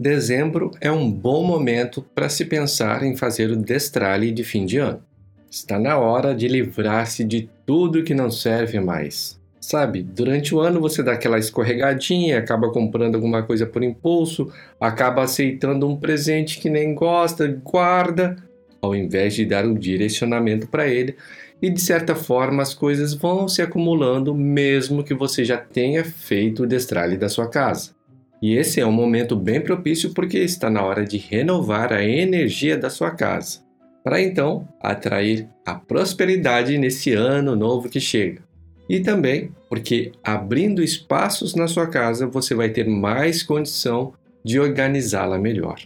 Dezembro é um bom momento para se pensar em fazer o destralhe de fim de ano. Está na hora de livrar-se de tudo que não serve mais. Sabe, durante o ano você dá aquela escorregadinha, acaba comprando alguma coisa por impulso, acaba aceitando um presente que nem gosta, guarda, ao invés de dar um direcionamento para ele e de certa forma as coisas vão se acumulando mesmo que você já tenha feito o destralhe da sua casa. E esse é um momento bem propício porque está na hora de renovar a energia da sua casa, para então atrair a prosperidade nesse ano novo que chega. E também porque abrindo espaços na sua casa você vai ter mais condição de organizá-la melhor.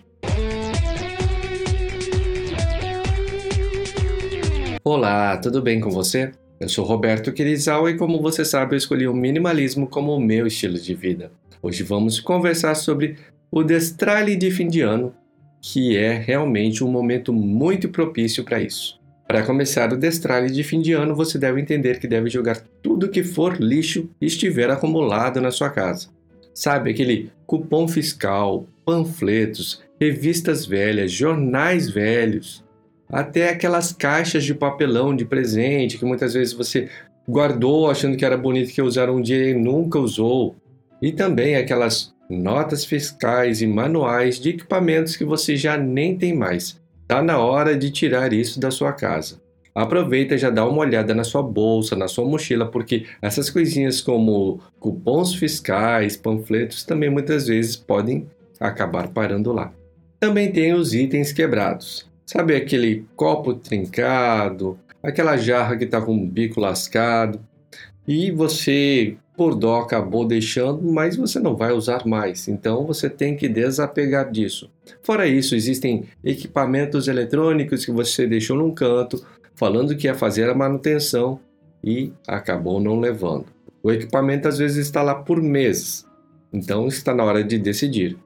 Olá, tudo bem com você? Eu sou Roberto Quirizawa e como você sabe, eu escolhi o minimalismo como o meu estilo de vida. Hoje vamos conversar sobre o destralhe de fim de ano, que é realmente um momento muito propício para isso. Para começar o destralhe de fim de ano, você deve entender que deve jogar tudo que for lixo e estiver acumulado na sua casa. Sabe aquele cupom fiscal, panfletos, revistas velhas, jornais velhos, até aquelas caixas de papelão de presente que muitas vezes você guardou achando que era bonito que usar um dia e nunca usou. E também aquelas notas fiscais e manuais de equipamentos que você já nem tem mais. Está na hora de tirar isso da sua casa. Aproveita e já dá uma olhada na sua bolsa, na sua mochila, porque essas coisinhas como cupons fiscais, panfletos também muitas vezes podem acabar parando lá. Também tem os itens quebrados. Sabe aquele copo trincado, aquela jarra que está com o bico lascado e você, por dó, acabou deixando, mas você não vai usar mais. Então você tem que desapegar disso. Fora isso, existem equipamentos eletrônicos que você deixou num canto, falando que ia fazer a manutenção e acabou não levando. O equipamento às vezes está lá por meses, então está na hora de decidir.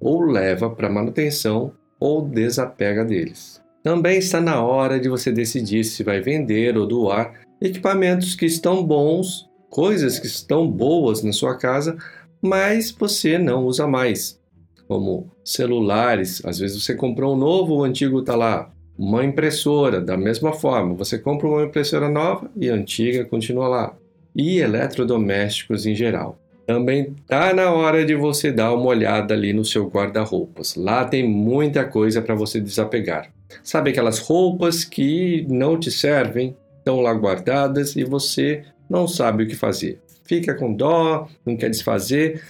Ou leva para manutenção ou desapega deles. Também está na hora de você decidir se vai vender ou doar equipamentos que estão bons, coisas que estão boas na sua casa, mas você não usa mais, como celulares. Às vezes você comprou um novo, o antigo está lá. Uma impressora, da mesma forma, você compra uma impressora nova e a antiga continua lá. E eletrodomésticos em geral. Também tá na hora de você dar uma olhada ali no seu guarda-roupas. Lá tem muita coisa para você desapegar. Sabe aquelas roupas que não te servem, estão lá guardadas e você não sabe o que fazer. Fica com dó, não quer desfazer,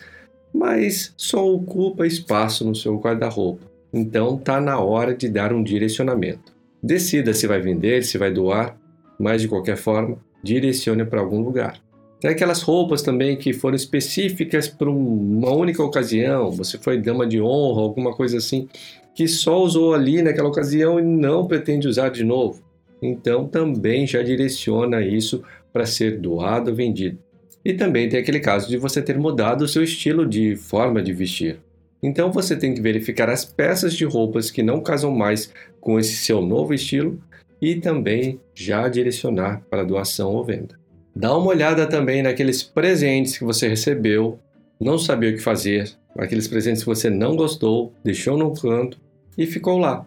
mas só ocupa espaço no seu guarda-roupa. Então tá na hora de dar um direcionamento. Decida se vai vender, se vai doar, mas de qualquer forma, direcione para algum lugar. Tem aquelas roupas também que foram específicas para uma única ocasião, você foi dama de honra, alguma coisa assim, que só usou ali naquela ocasião e não pretende usar de novo. Então também já direciona isso para ser doado ou vendido. E também tem aquele caso de você ter mudado o seu estilo de forma de vestir. Então você tem que verificar as peças de roupas que não casam mais com esse seu novo estilo e também já direcionar para doação ou venda. Dá uma olhada também naqueles presentes que você recebeu, não sabia o que fazer, aqueles presentes que você não gostou, deixou no canto e ficou lá.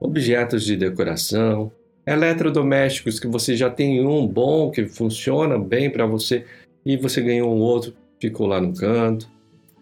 Objetos de decoração, eletrodomésticos que você já tem um bom que funciona bem para você e você ganhou um outro, ficou lá no canto.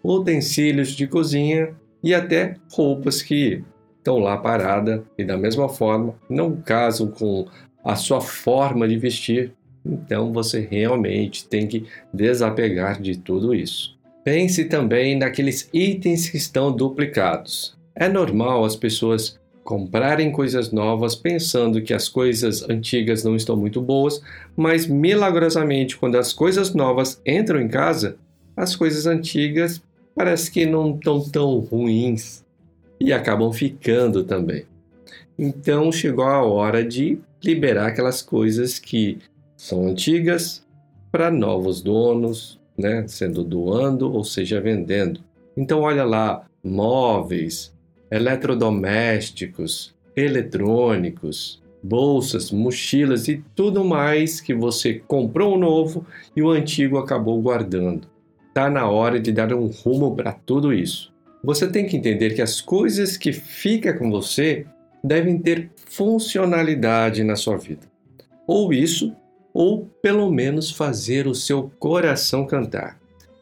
Utensílios de cozinha e até roupas que estão lá parada e da mesma forma não casam com a sua forma de vestir então você realmente tem que desapegar de tudo isso. Pense também naqueles itens que estão duplicados. É normal as pessoas comprarem coisas novas pensando que as coisas antigas não estão muito boas, mas milagrosamente, quando as coisas novas entram em casa, as coisas antigas parece que não estão tão ruins e acabam ficando também. Então chegou a hora de liberar aquelas coisas que são antigas para novos donos, né, sendo doando ou seja vendendo. Então olha lá, móveis, eletrodomésticos, eletrônicos, bolsas, mochilas e tudo mais que você comprou um novo e o antigo acabou guardando. Tá na hora de dar um rumo para tudo isso. Você tem que entender que as coisas que ficam com você devem ter funcionalidade na sua vida. Ou isso, ou pelo menos fazer o seu coração cantar.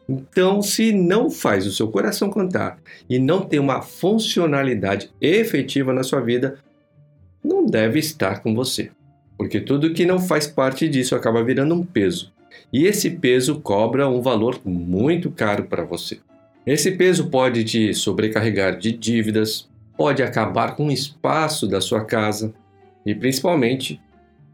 Então, se não faz o seu coração cantar e não tem uma funcionalidade efetiva na sua vida, não deve estar com você. Porque tudo que não faz parte disso acaba virando um peso. E esse peso cobra um valor muito caro para você. Esse peso pode te sobrecarregar de dívidas, pode acabar com o espaço da sua casa e, principalmente,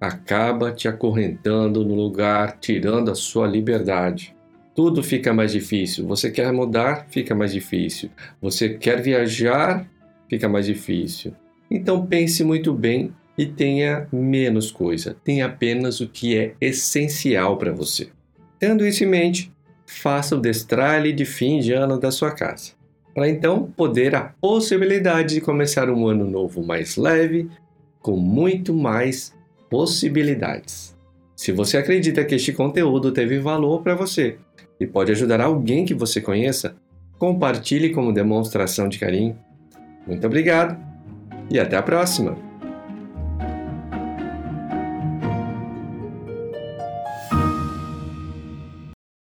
acaba te acorrentando no lugar, tirando a sua liberdade. Tudo fica mais difícil. Você quer mudar, fica mais difícil. Você quer viajar, fica mais difícil. Então pense muito bem e tenha menos coisa. Tenha apenas o que é essencial para você. Tendo isso em mente, faça o destralhe de fim de ano da sua casa. Para então poder a possibilidade de começar um ano novo mais leve, com muito mais possibilidades. Se você acredita que este conteúdo teve valor para você e pode ajudar alguém que você conheça, compartilhe como demonstração de carinho. Muito obrigado e até a próxima!